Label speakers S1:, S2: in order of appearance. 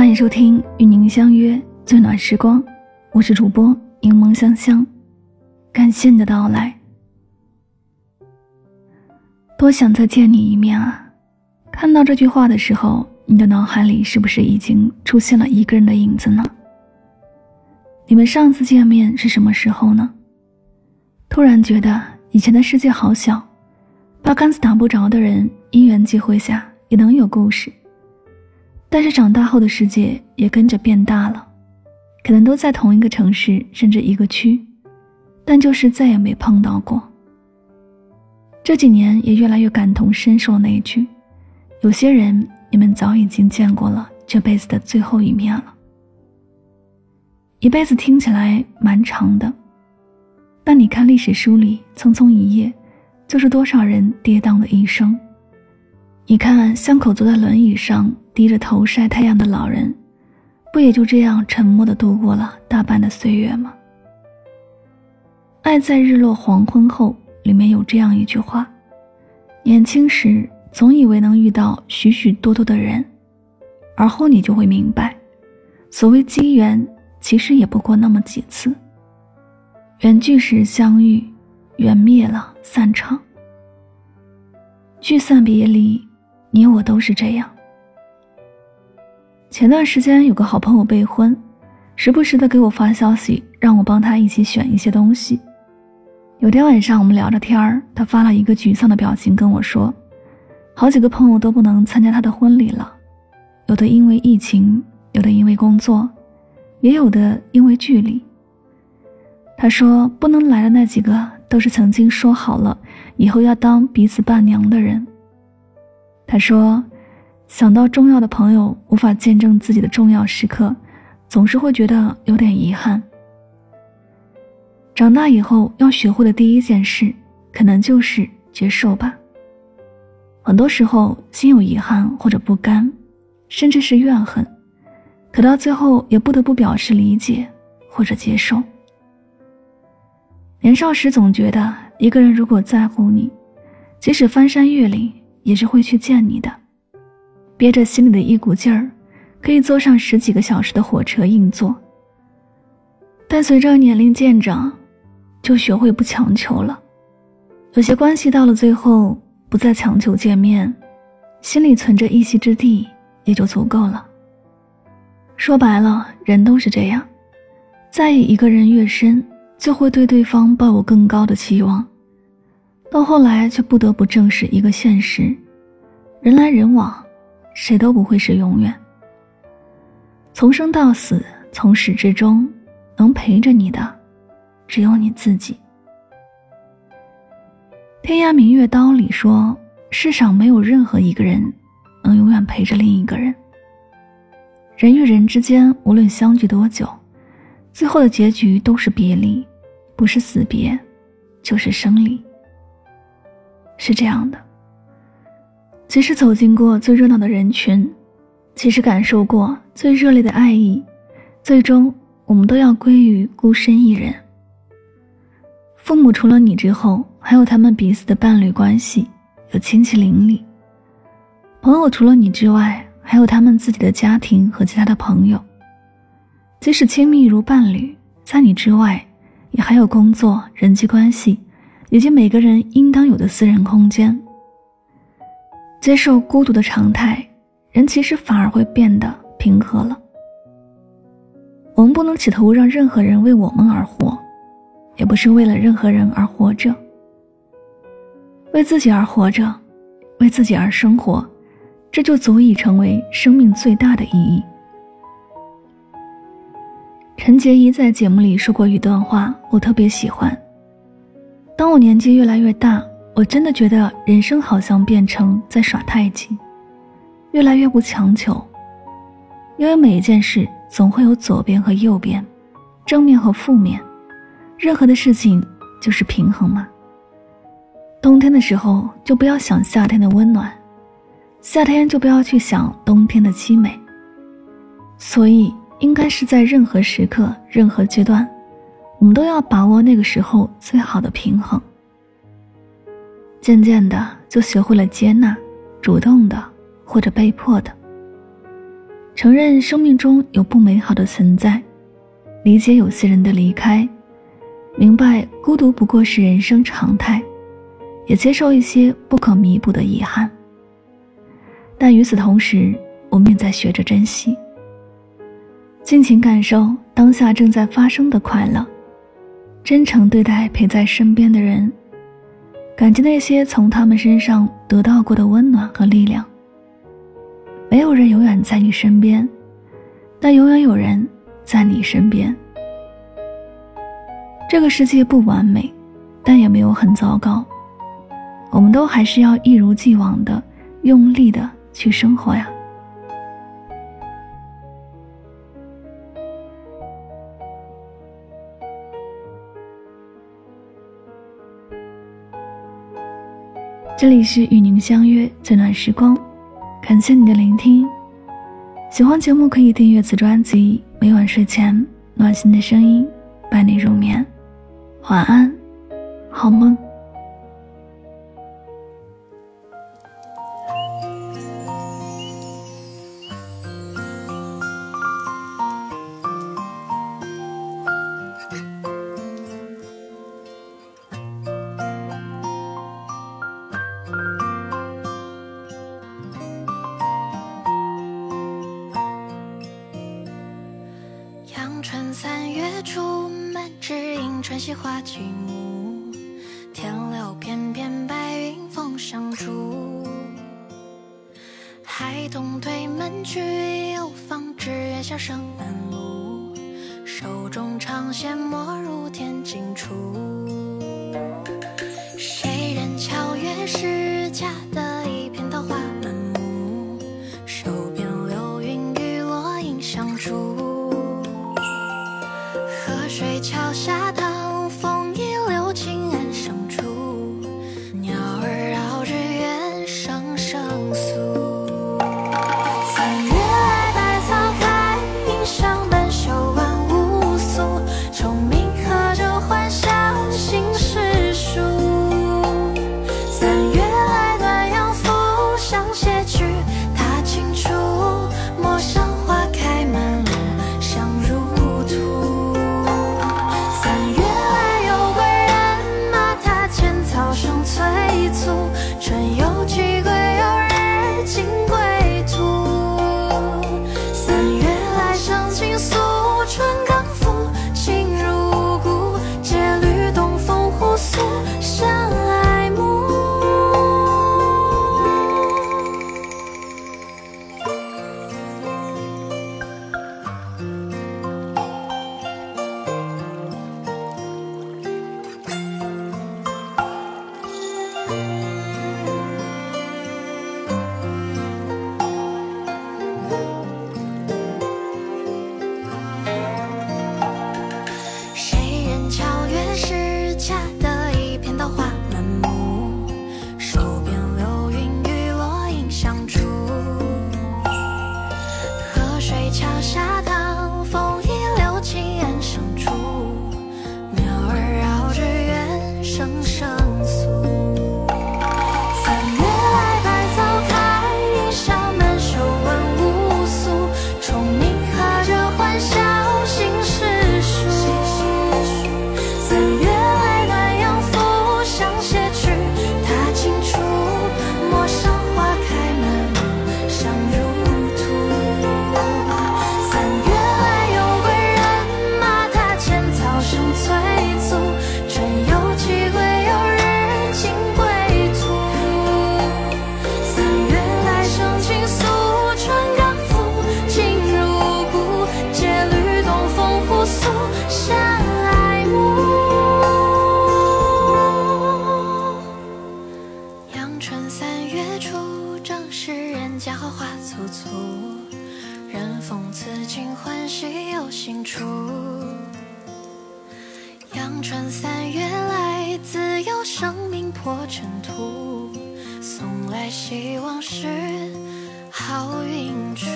S1: 欢迎收听与您相约最暖时光，我是主播柠檬香香，感谢你的到来。多想再见你一面啊！看到这句话的时候，你的脑海里是不是已经出现了一个人的影子呢？你们上次见面是什么时候呢？突然觉得以前的世界好小，八竿子打不着的人，因缘际会下也能有故事。但是长大后的世界也跟着变大了，可能都在同一个城市，甚至一个区，但就是再也没碰到过。这几年也越来越感同身受那一句：有些人你们早已经见过了这辈子的最后一面了。一辈子听起来蛮长的，但你看历史书里匆匆一页，就是多少人跌宕的一生。你看巷口坐在轮椅上。低着头晒太阳的老人，不也就这样沉默的度过了大半的岁月吗？爱在日落黄昏后，里面有这样一句话：年轻时总以为能遇到许许多多的人，而后你就会明白，所谓机缘，其实也不过那么几次。缘聚时相遇，缘灭了散场。聚散别离，你我都是这样。前段时间有个好朋友备婚，时不时的给我发消息，让我帮他一起选一些东西。有天晚上我们聊着天儿，他发了一个沮丧的表情跟我说：“好几个朋友都不能参加他的婚礼了，有的因为疫情，有的因为工作，也有的因为距离。”他说：“不能来的那几个都是曾经说好了以后要当彼此伴娘的人。”他说。想到重要的朋友无法见证自己的重要时刻，总是会觉得有点遗憾。长大以后要学会的第一件事，可能就是接受吧。很多时候，心有遗憾或者不甘，甚至是怨恨，可到最后也不得不表示理解或者接受。年少时总觉得一个人如果在乎你，即使翻山越岭也是会去见你的。憋着心里的一股劲儿，可以坐上十几个小时的火车硬座。但随着年龄渐长，就学会不强求了。有些关系到了最后，不再强求见面，心里存着一席之地也就足够了。说白了，人都是这样，在意一个人越深，就会对对方抱有更高的期望，到后来却不得不正视一个现实：人来人往。谁都不会是永远。从生到死，从始至终，能陪着你的，只有你自己。《天涯明月刀》里说：“世上没有任何一个人能永远陪着另一个人。人与人之间，无论相聚多久，最后的结局都是别离，不是死别，就是生离。是这样的。”即使走进过最热闹的人群，即使感受过最热烈的爱意，最终我们都要归于孤身一人。父母除了你之后，还有他们彼此的伴侣关系，有亲戚邻里；朋友除了你之外，还有他们自己的家庭和其他的朋友。即使亲密如伴侣，在你之外，也还有工作、人际关系，以及每个人应当有的私人空间。接受孤独的常态，人其实反而会变得平和了。我们不能企图让任何人为我们而活，也不是为了任何人而活着。为自己而活着，为自己而生活，这就足以成为生命最大的意义。陈洁仪在节目里说过一段话，我特别喜欢。当我年纪越来越大。我真的觉得人生好像变成在耍太极，越来越不强求，因为每一件事总会有左边和右边，正面和负面，任何的事情就是平衡嘛。冬天的时候就不要想夏天的温暖，夏天就不要去想冬天的凄美。所以应该是在任何时刻、任何阶段，我们都要把握那个时候最好的平衡。渐渐的，就学会了接纳，主动的或者被迫的。承认生命中有不美好的存在，理解有些人的离开，明白孤独不过是人生常态，也接受一些不可弥补的遗憾。但与此同时，我们也在学着珍惜，尽情感受当下正在发生的快乐，真诚对待陪在身边的人，感激那些从他们身上得到过的温暖和力量。没有人永远在你身边，但永远有人在你身边。这个世界不完美，但也没有很糟糕。我们都还是要一如既往的用力的去生活呀。这里是与您相约最暖时光。感谢你的聆听，喜欢节目可以订阅此专辑。每晚睡前，暖心的声音伴你入眠，晚安，好梦。
S2: 春溪花几亩，天留片片白云风上住。孩童推门去，又方知月下声满路。手中长线没入天尽处。谁人敲月是家的一片桃花满目，手边流云与落影相逐。河水桥下。chat. 春三月来，自有生命破尘土，送来希望是好运出。